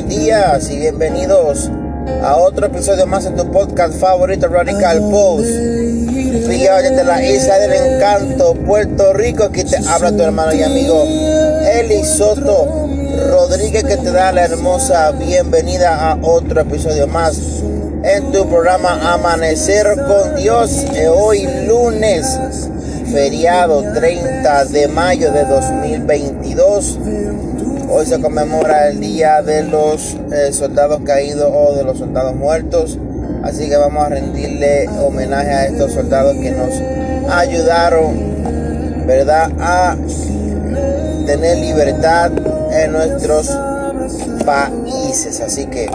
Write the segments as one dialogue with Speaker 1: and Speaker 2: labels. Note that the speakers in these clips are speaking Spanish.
Speaker 1: buenos días y bienvenidos a otro episodio más en tu podcast favorito Radical Post. Fíjate desde la isla del encanto, Puerto Rico, aquí te habla tu hermano y amigo Eli Soto Rodríguez que te da la hermosa bienvenida a otro episodio más en tu programa Amanecer con Dios. Hoy lunes, feriado 30 de mayo de 2022. Hoy se conmemora el Día de los eh, Soldados Caídos o de los Soldados Muertos. Así que vamos a rendirle homenaje a estos soldados que nos ayudaron, ¿verdad?, a tener libertad en nuestros países. Así que,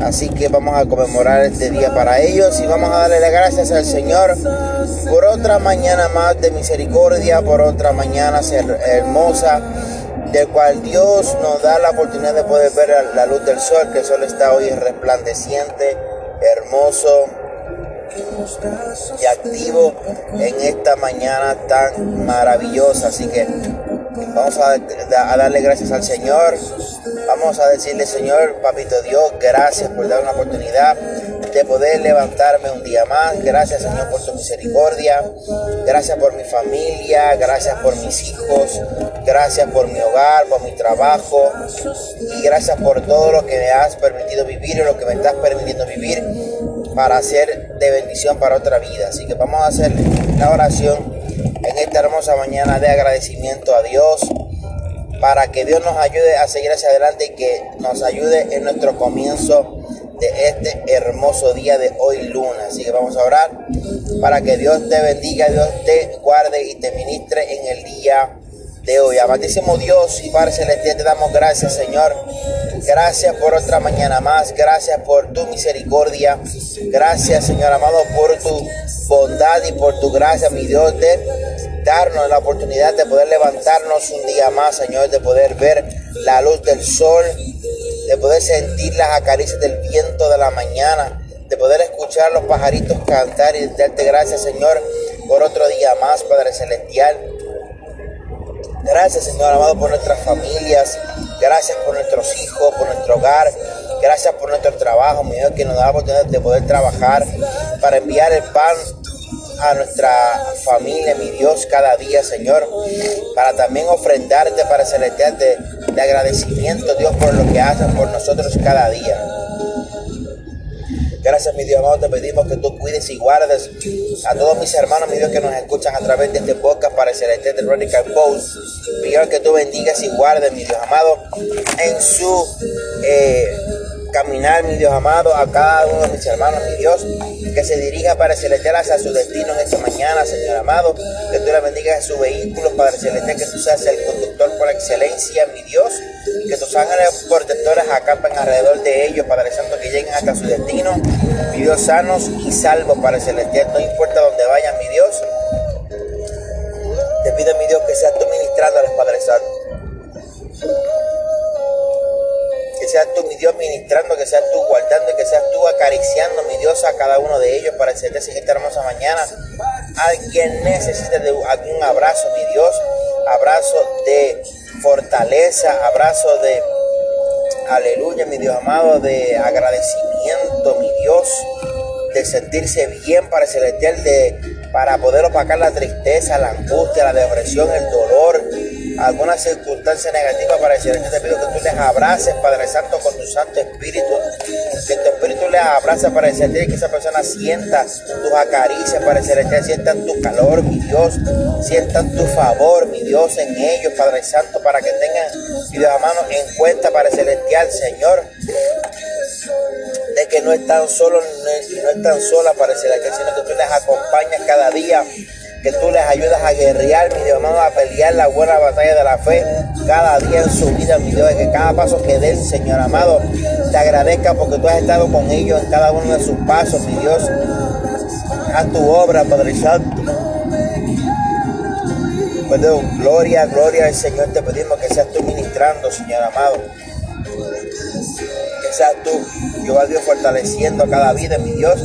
Speaker 1: así que vamos a conmemorar este día para ellos y vamos a darle las gracias al Señor por otra mañana más de misericordia, por otra mañana hermosa del cual Dios nos da la oportunidad de poder ver la luz del sol, que el sol está hoy resplandeciente, hermoso y activo en esta mañana tan maravillosa. Así que vamos a, a, darle gracias al Señor. Vamos a decirle, Señor, Papito Dios, gracias por dar una oportunidad de poder levantarme un día más. Gracias, Señor, por tu misericordia. Gracias por mi familia. Gracias por mis hijos. Gracias por mi hogar, por mi trabajo. Y gracias por todo lo que me has permitido vivir y lo que me estás permitiendo vivir para hacer de bendición para otra vida. Así que vamos a hacer la oración en esta hermosa mañana de agradecimiento a Dios para que Dios nos ayude a seguir hacia adelante y que nos ayude en nuestro comienzo de este hermoso día de hoy lunes. Así que vamos a orar para que Dios te bendiga, Dios te guarde y te ministre en el día de hoy. Amantísimo Dios y Padre Celestial, te damos gracias, Señor. Gracias por otra mañana más. Gracias por tu misericordia. Gracias, Señor amado, por tu bondad y por tu gracia, mi Dios, de darnos la oportunidad de poder levantarnos un día más, Señor, de poder ver la luz del sol, de poder sentir las acaricias del viento de la mañana, de poder escuchar los pajaritos cantar y darte gracias, Señor, por otro día más, Padre Celestial. Gracias, Señor amado, por nuestras familias. Gracias por nuestros hijos, por nuestro hogar. Gracias por nuestro trabajo, mi Dios, que nos da la oportunidad de poder trabajar para enviar el pan a nuestra familia, mi Dios, cada día, Señor, para también ofrendarte para celestial de agradecimiento, Dios, por lo que haces por nosotros cada día. Gracias, mi Dios amado, te pedimos que tú cuides y guardes a todos mis hermanos, mi Dios, que nos escuchan a través de este podcast para el celestial de Radical Post. Dios, que tú bendigas y guardes, mi Dios amado, en su eh, caminar, mi Dios amado, a cada uno de mis hermanos, mi Dios, que se dirija para celestial hacia su destino en esta mañana, Señor amado, que tú le bendigas a su vehículo, Padre Celestial, que tú seas el conductor por excelencia, mi Dios, que tus ángeles protectores acampen alrededor de ellos, Padre Santo, que lleguen hasta su destino, mi Dios, sanos y salvos, Padre Celestial, no importa dónde vayan, mi Dios, te pido, mi Dios, que seas tú seas tú, mi Dios, ministrando, que seas tú guardando que seas tú acariciando, mi Dios, a cada uno de ellos para hacerte en esta hermosa mañana. Alguien necesita de un abrazo, mi Dios, abrazo de fortaleza, abrazo de aleluya, mi Dios amado, de agradecimiento, mi Dios, de sentirse bien para celestial, de para poder opacar la tristeza, la angustia, la depresión, el dolor, alguna circunstancia negativa para decir, te pido que tú les abraces, Padre Santo, con tu Santo Espíritu, que tu Espíritu les abrace para decir que esa persona sienta tus acaricias, decir que sientan tu calor, mi Dios, sientan tu favor, mi Dios, en ellos, Padre Santo, para que tengan, mi Dios amado, en cuenta, para celestial, Señor, de que no están solos, no están solas, para celestial, sino que tú les acompañas cada día que tú les ayudas a guerrear, mi Dios amado, a pelear la buena batalla de la fe cada día en su vida, mi Dios, que cada paso que den, Señor amado, te agradezca porque tú has estado con ellos en cada uno de sus pasos, mi Dios. Haz tu obra, Padre Santo. Pues gloria, gloria al Señor, te pedimos que seas tú ministrando, Señor amado. Que seas tú, Jehová Dios, fortaleciendo cada vida, mi Dios,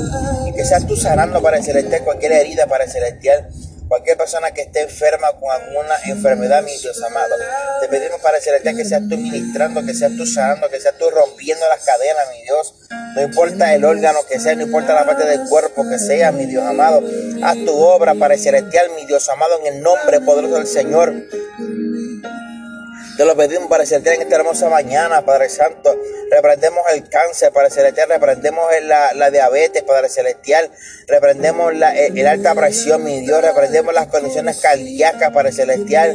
Speaker 1: y que seas tú sanando para el celestial cualquier herida para el celestial Cualquier persona que esté enferma con alguna enfermedad, mi Dios amado, te pedimos para Celestial que seas tú ministrando, que seas tú sanando, que seas tú rompiendo las cadenas, mi Dios. No importa el órgano que sea, no importa la parte del cuerpo que sea, mi Dios amado. Haz tu obra para Celestial, mi Dios amado, en el nombre poderoso del Señor. Te lo pedimos para Celestial en esta hermosa mañana, Padre Santo. Reprendemos el cáncer, Padre Celestial. Reprendemos la, la diabetes, Padre Celestial. Reprendemos la, alta presión, mi Dios. Reprendemos las condiciones cardíacas, Padre Celestial.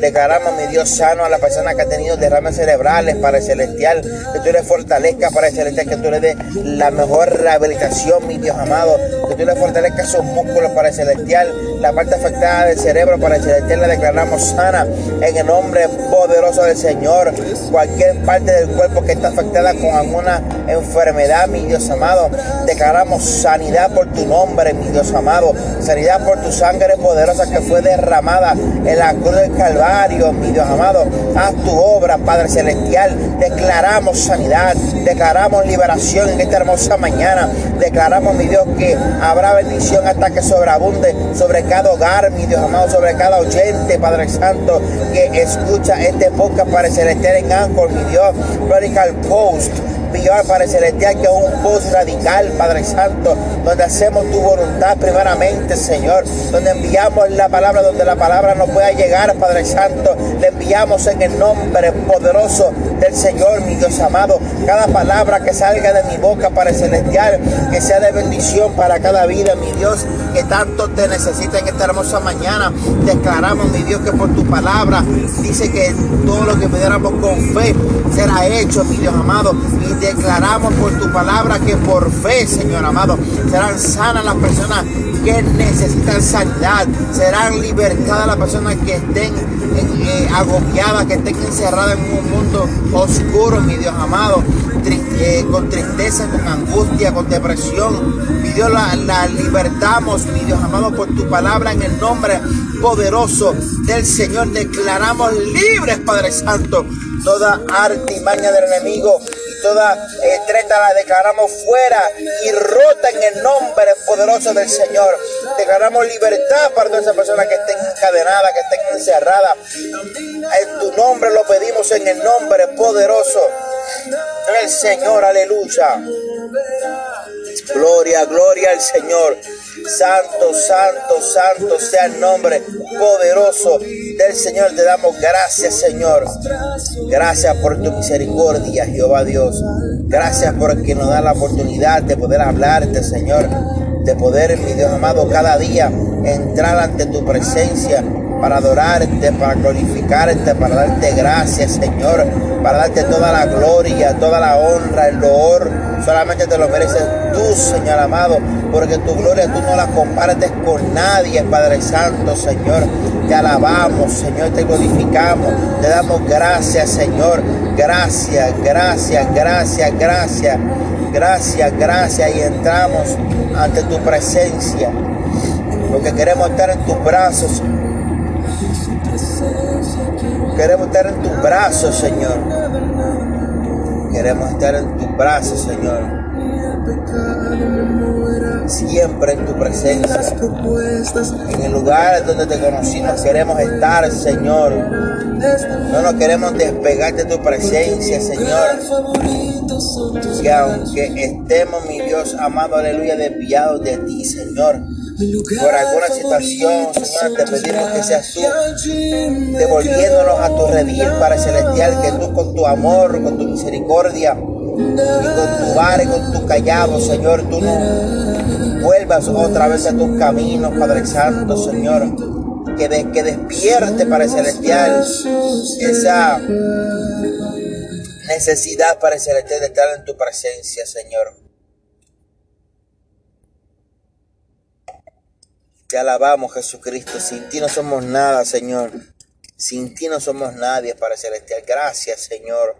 Speaker 1: Declaramos, mi Dios, sano a la persona que ha tenido derrames cerebrales, Padre Celestial. Que tú le fortalezcas, Padre Celestial. Que tú le des la mejor rehabilitación, mi Dios amado. Que tú le fortalezcas sus músculos, Padre Celestial. La parte afectada del cerebro, Padre Celestial, la declaramos sana en el nombre poderoso del Señor. Cualquier parte del cuerpo que está afectada con alguna enfermedad, mi Dios amado. Declaramos sanidad por tu nombre, mi Dios amado. Sanidad por tu sangre poderosa que fue derramada en la cruz del Calvario, mi Dios amado. Haz tu obra, Padre Celestial. Declaramos sanidad, declaramos liberación en esta hermosa mañana. Declaramos, mi Dios, que habrá bendición hasta que sobreabunde sobre cada hogar, mi Dios amado, sobre cada oyente, Padre Santo, que escucha este podcast para Celestial en Anchor, mi Dios. Radical Post enviar para celestial que es un post radical, Padre Santo, donde hacemos tu voluntad primeramente, Señor, donde enviamos la palabra, donde la palabra no pueda llegar, Padre Santo, le enviamos en el nombre poderoso del Señor, mi Dios amado, cada palabra que salga de mi boca, Padre Celestial, que sea de bendición para cada vida, mi Dios, que tanto te necesita en esta hermosa mañana. Declaramos, mi Dios, que por tu palabra dice que todo lo que pidiéramos con fe será hecho, mi Dios amado, declaramos por tu palabra que por fe, Señor amado, serán sanas las personas que necesitan sanidad, serán libertadas las personas que estén eh, agobiadas, que estén encerradas en un mundo oscuro, mi Dios amado, eh, con tristeza, con angustia, con depresión. Mi Dios, la, la libertamos, mi Dios amado, por tu palabra en el nombre poderoso del Señor. Declaramos libres, Padre Santo, toda artimaña del enemigo toda eh, treta la declaramos fuera y rota en el nombre poderoso del Señor. Declaramos libertad para todas esas personas que estén encadenadas, que estén encerradas. En tu nombre lo pedimos en el nombre poderoso del Señor. Aleluya. Gloria, gloria al Señor. Santo, santo, santo sea el nombre poderoso del Señor. Te damos gracias, Señor. Gracias por tu misericordia, Jehová Dios. Gracias porque nos da la oportunidad de poder hablarte, Señor. De poder, mi Dios amado, cada día entrar ante tu presencia para adorarte, para glorificarte, para darte gracias, Señor, para darte toda la gloria, toda la honra, el loor. Solamente te lo mereces tú, Señor amado, porque tu gloria tú no la compartes con nadie, Padre Santo, Señor. Te alabamos, Señor, te glorificamos, te damos gracias, Señor. Gracias, gracias, gracias, gracias, gracias, gracias. Y entramos ante tu presencia. Porque queremos estar en tus brazos, Queremos estar en tus brazos, Señor. Queremos estar en tus brazos, Señor. Siempre en tu presencia. En el lugar donde te conocimos queremos estar, Señor. No nos queremos despegar de tu presencia, Señor. Que aunque estemos, mi Dios amado, aleluya, desviados de ti, Señor por alguna situación, Señor, te pedimos que seas tú devolviéndonos a tu redil para celestial, que tú con tu amor, con tu misericordia y con tu vara y con tu callado, Señor, tú nos vuelvas otra vez a tus caminos, Padre Santo, Señor. Que, que despierte para el celestial esa necesidad para el celestial de estar en tu presencia, Señor. Te alabamos, Jesucristo. Sin ti no somos nada, Señor. Sin ti no somos nadie, Padre Celestial. Gracias, Señor.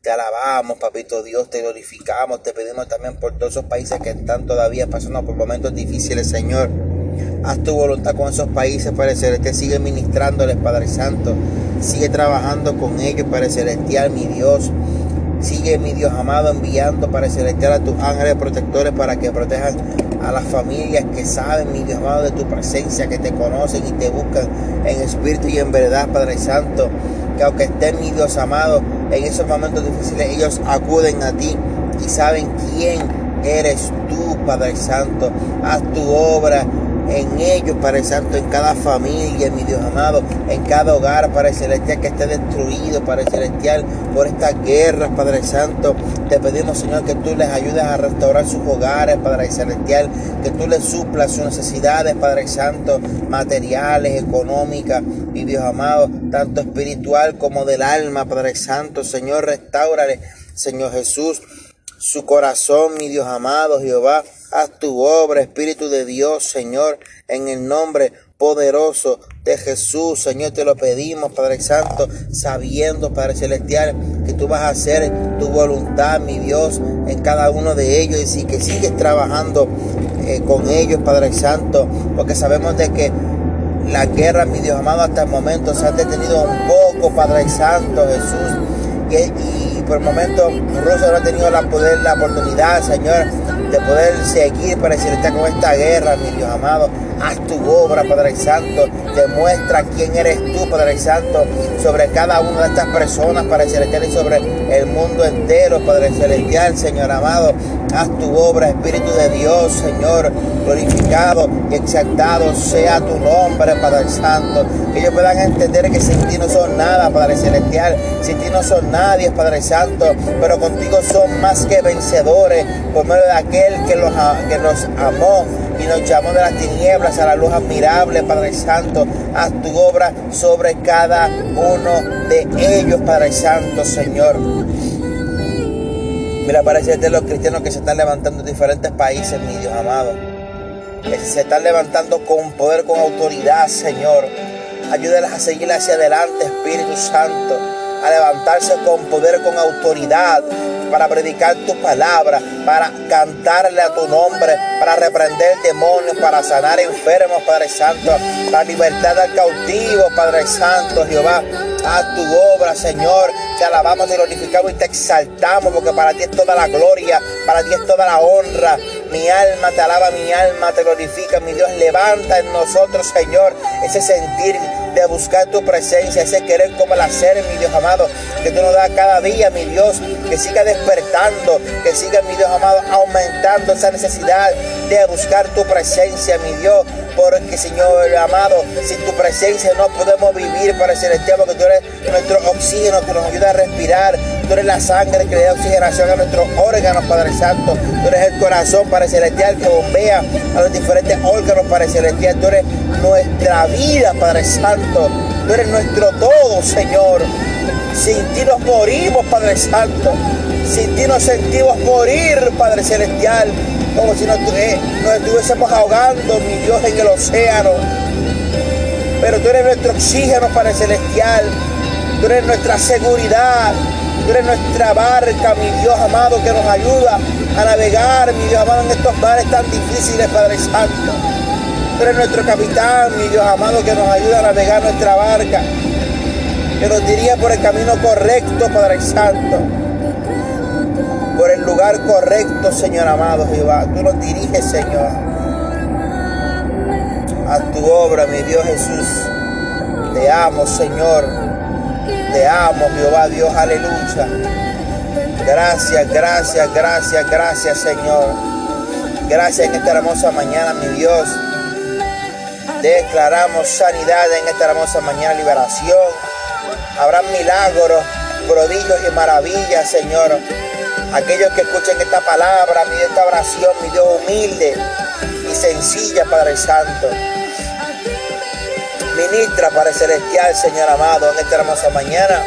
Speaker 1: Te alabamos, Papito Dios, te glorificamos, te pedimos también por todos esos países que están todavía pasando por momentos difíciles, Señor. Haz tu voluntad con esos países, Padre Celestial. Sigue ministrándoles, Padre Santo. Sigue trabajando con ellos, Padre Celestial, mi Dios. Sigue, mi Dios amado, enviando para celestial a tus ángeles protectores para que protejan a las familias que saben, mi Dios amado, de tu presencia, que te conocen y te buscan en espíritu y en verdad, Padre Santo. Que aunque estén, mi Dios amado, en esos momentos difíciles, ellos acuden a ti y saben quién eres tú, Padre Santo. Haz tu obra en ellos, Padre Santo, en cada familia, mi Dios amado, en cada hogar, Padre Celestial, que esté destruido, Padre Celestial, por estas guerras, Padre Santo. Te pedimos, Señor, que tú les ayudes a restaurar sus hogares, Padre Celestial, que tú les suplas sus necesidades, Padre Santo, materiales, económicas, mi Dios amado, tanto espiritual como del alma, Padre Santo. Señor, restaurale, Señor Jesús su corazón, mi Dios amado Jehová. Haz tu obra, Espíritu de Dios, Señor, en el nombre poderoso de Jesús, Señor, te lo pedimos, Padre Santo, sabiendo, Padre Celestial, que tú vas a hacer tu voluntad, mi Dios, en cada uno de ellos. Y que sigues trabajando eh, con ellos, Padre Santo, porque sabemos de que la guerra, mi Dios amado, hasta el momento se ha detenido un poco, Padre Santo, Jesús, y por el momento Rusia no ha tenido la, poder, la oportunidad, Señor, de poder seguir para está con esta guerra, mi Dios amado. Haz tu obra, Padre Santo. Demuestra quién eres tú, Padre Santo, sobre cada una de estas personas, Padre Celestial, y sobre el mundo entero, Padre Celestial, Señor amado. Haz tu obra, Espíritu de Dios, Señor, glorificado y exaltado sea tu nombre, Padre Santo. Que ellos puedan entender que sin ti no son nada, Padre Celestial. Sin ti no son nadie, Padre Santo. Pero contigo son más que vencedores por medio de aquel que los, que nos amó y nos llamó de las tinieblas a la luz admirable, Padre Santo. Haz tu obra sobre cada uno de ellos, Padre Santo, Señor. Mira, parece de los cristianos que se están levantando en diferentes países, mi Dios amado. Que se están levantando con poder, con autoridad, Señor. Ayúdalas a seguir hacia adelante, Espíritu Santo. A levantarse con poder, con autoridad para predicar tu palabra, para cantarle a tu nombre, para reprender demonios, para sanar enfermos, Padre Santo, para libertad al cautivo, Padre Santo, Jehová. Haz tu obra, Señor. Te alabamos, te glorificamos y te exaltamos, porque para ti es toda la gloria, para ti es toda la honra. Mi alma te alaba, mi alma te glorifica, mi Dios. Levanta en nosotros, Señor, ese sentir de buscar tu presencia, ese querer como el hacer, mi Dios amado, que tú nos das cada día, mi Dios, que siga despertando, que siga, mi Dios amado, aumentando esa necesidad de buscar tu presencia, mi Dios, porque Señor amado, sin tu presencia no podemos vivir para el celestial, porque tú eres nuestro oxígeno que nos ayuda a respirar, tú eres la sangre que le da oxigenación a nuestros órganos, Padre Santo, tú eres el corazón para el celestial que bombea a los diferentes órganos para el celestial, tú eres nuestra vida, Padre Santo, tú eres nuestro todo, Señor. Sin ti nos morimos, Padre Santo. Sin ti nos sentimos morir, Padre Celestial como si nos, estuviésemos ahogando, mi Dios, en el océano. Pero tú eres nuestro oxígeno para el celestial. Tú eres nuestra seguridad. Tú eres nuestra barca, mi Dios amado, que nos ayuda a navegar, mi Dios amado, en estos mares tan difíciles, Padre Santo. Eres nuestro capitán, mi Dios amado, que nos ayuda a navegar nuestra barca. Que nos diría por el camino correcto, Padre Santo por el lugar correcto, Señor amado Jehová. Tú nos diriges, Señor, a tu obra, mi Dios Jesús. Te amo, Señor. Te amo, Jehová, Dios, aleluya. Gracias, gracias, gracias, gracias, Señor. Gracias en esta hermosa mañana, mi Dios. Declaramos sanidad en esta hermosa mañana, liberación. Habrá milagros, prodigios y maravillas, Señor aquellos que escuchen esta palabra, mi esta oración, mi Dios humilde y sencilla, Padre Santo. Ministra, Padre Celestial, Señor amado, en esta hermosa mañana,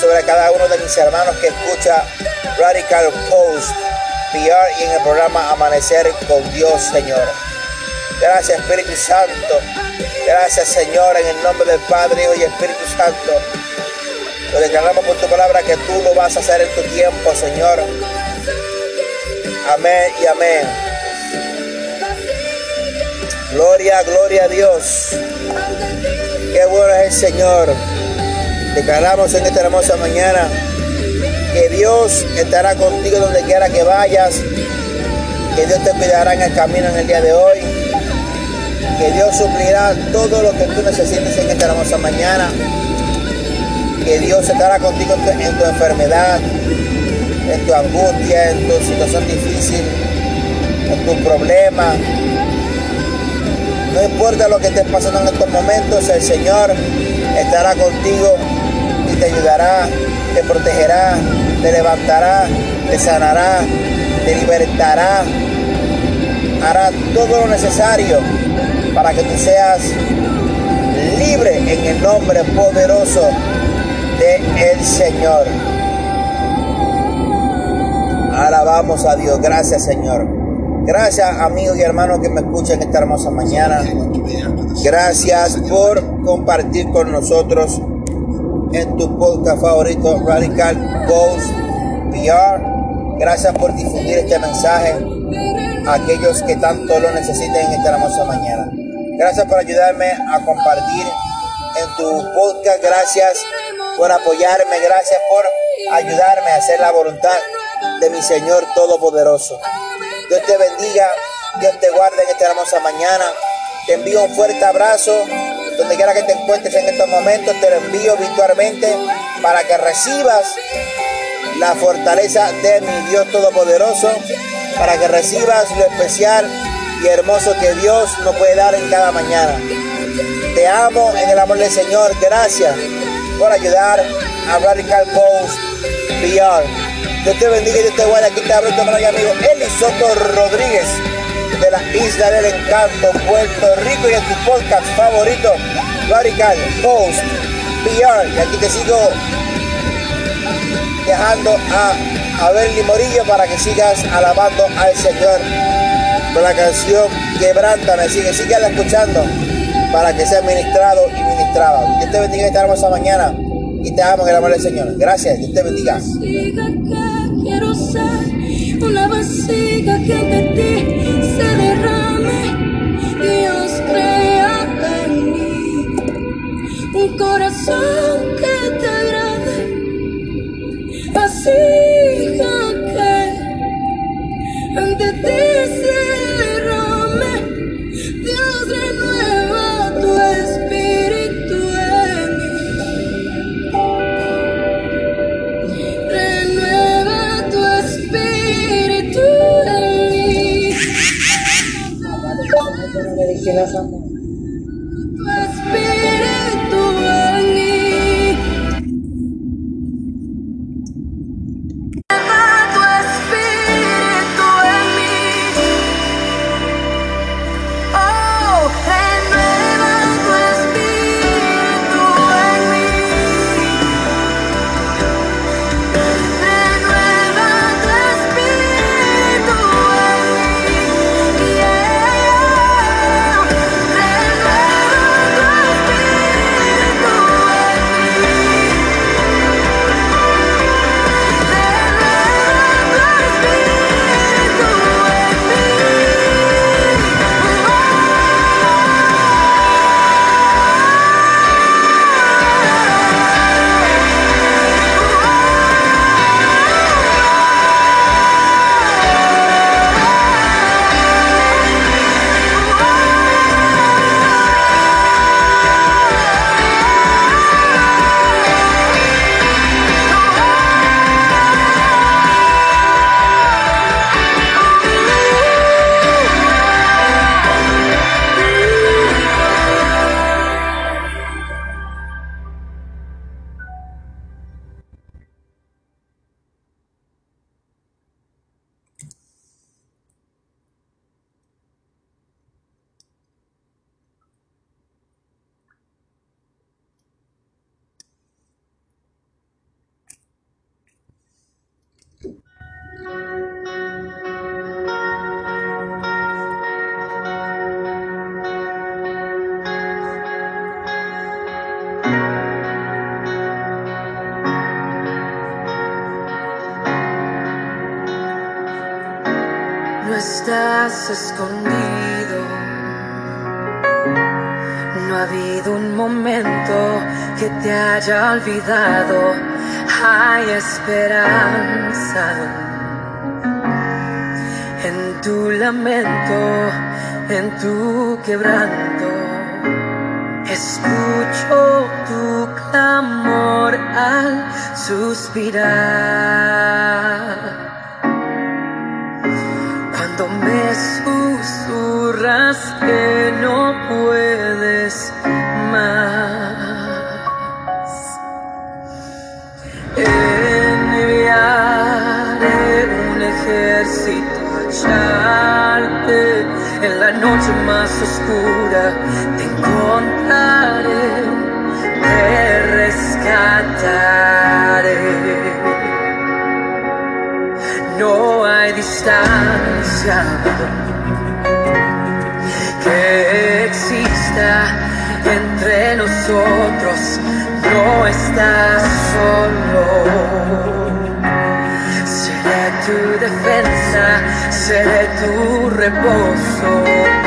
Speaker 1: sobre cada uno de mis hermanos que escucha Radical Post PR y en el programa Amanecer con Dios, Señor. Gracias, Espíritu Santo. Gracias, Señor, en el nombre del Padre, Hijo y Espíritu Santo. Lo declaramos por tu palabra que tú lo vas a hacer en tu tiempo, Señor. Amén y amén. Gloria, gloria a Dios. Qué bueno es el Señor. Declaramos en esta hermosa mañana que Dios estará contigo donde quiera que vayas, que Dios te cuidará en el camino en el día de hoy, que Dios suplirá todo lo que tú necesites en esta hermosa mañana, que Dios estará contigo en tu, enfermedad, en tu angustia, en tu situación difícil, en tu problema. No importa lo que estés pasando en estos momentos, el Señor estará contigo y te ayudará, te protegerá, te levantará, te sanará, te libertará, hará todo lo necesario para que tú seas libre en el nombre poderoso de el Señor. Alabamos a Dios, gracias Señor. Gracias amigos y hermanos que me escuchan esta hermosa mañana. Gracias por compartir con nosotros en tu podcast favorito Radical Ghost PR. Gracias por difundir este mensaje a aquellos que tanto lo necesiten en esta hermosa mañana. Gracias por ayudarme a compartir en tu podcast. Gracias por apoyarme. Gracias por ayudarme a hacer la voluntad de mi Señor Todopoderoso. Dios te bendiga. Dios te guarde en esta hermosa mañana. Te envío un fuerte abrazo. Donde quiera que te encuentres en estos momentos, te lo envío virtualmente para que recibas la fortaleza de mi Dios Todopoderoso, para que recibas lo especial y hermoso que Dios nos puede dar en cada mañana. Te amo en el amor del Señor. Gracias por ayudar a Radical Post Beyond. Dios te bendiga y Dios te guarde. Aquí te hablo tu hermano amigo Eli Soto Rodríguez de la Isla del Encanto, Puerto Rico y en tu podcast favorito, Radical Post PR. Y aquí te sigo dejando a Abel Morillo para que sigas alabando al Señor con la canción Quebrántame. Así que síguela escuchando para que sea ministrado y ministrado. Dios te bendiga esta hermosa mañana y te amo en el amor del Señor. Gracias, Dios te bendiga.
Speaker 2: Dios crea en mí un corazón estás escondido. No ha habido un momento que te haya olvidado. hay esperanza en tu lamento, en tu quebranto. Escucho tu clamor al suspirar. Me susurras que no puedes más. Enviaré un ejército a echarte en la noche más oscura. Te encontraré, te rescataré. No hay distancia que exista entre nosotros, no estás solo. Seré tu defensa, seré tu reposo.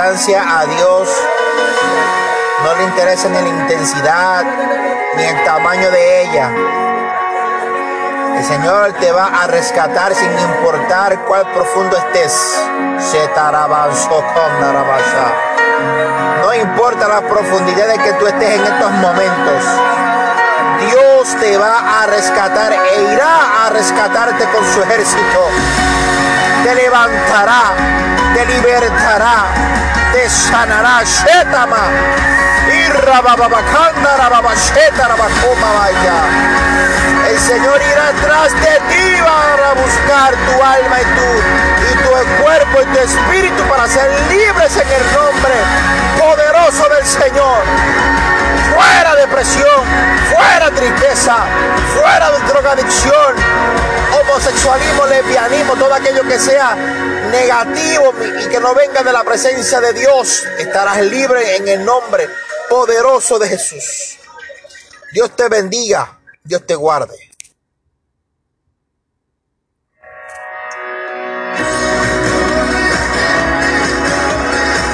Speaker 2: A
Speaker 1: Dios no le interesa ni la intensidad ni el tamaño de ella. El Señor te va a rescatar sin importar cuál profundo estés. No importa la profundidad de que tú estés en estos momentos. Dios te va a rescatar e irá a rescatarte con su ejército. Te levantará, te libertará, te sanará. Shetama. El Señor irá atrás de ti para buscar tu alma y tu, y tu cuerpo y tu espíritu para ser libres en el nombre poderoso del Señor. Fuera depresión, fuera tristeza, fuera drogadicción, homosexualismo, lesbianismo, todo aquello que sea negativo y que no venga de la presencia de Dios, estarás libre en el nombre poderoso de Jesús. Dios te bendiga, Dios te guarde.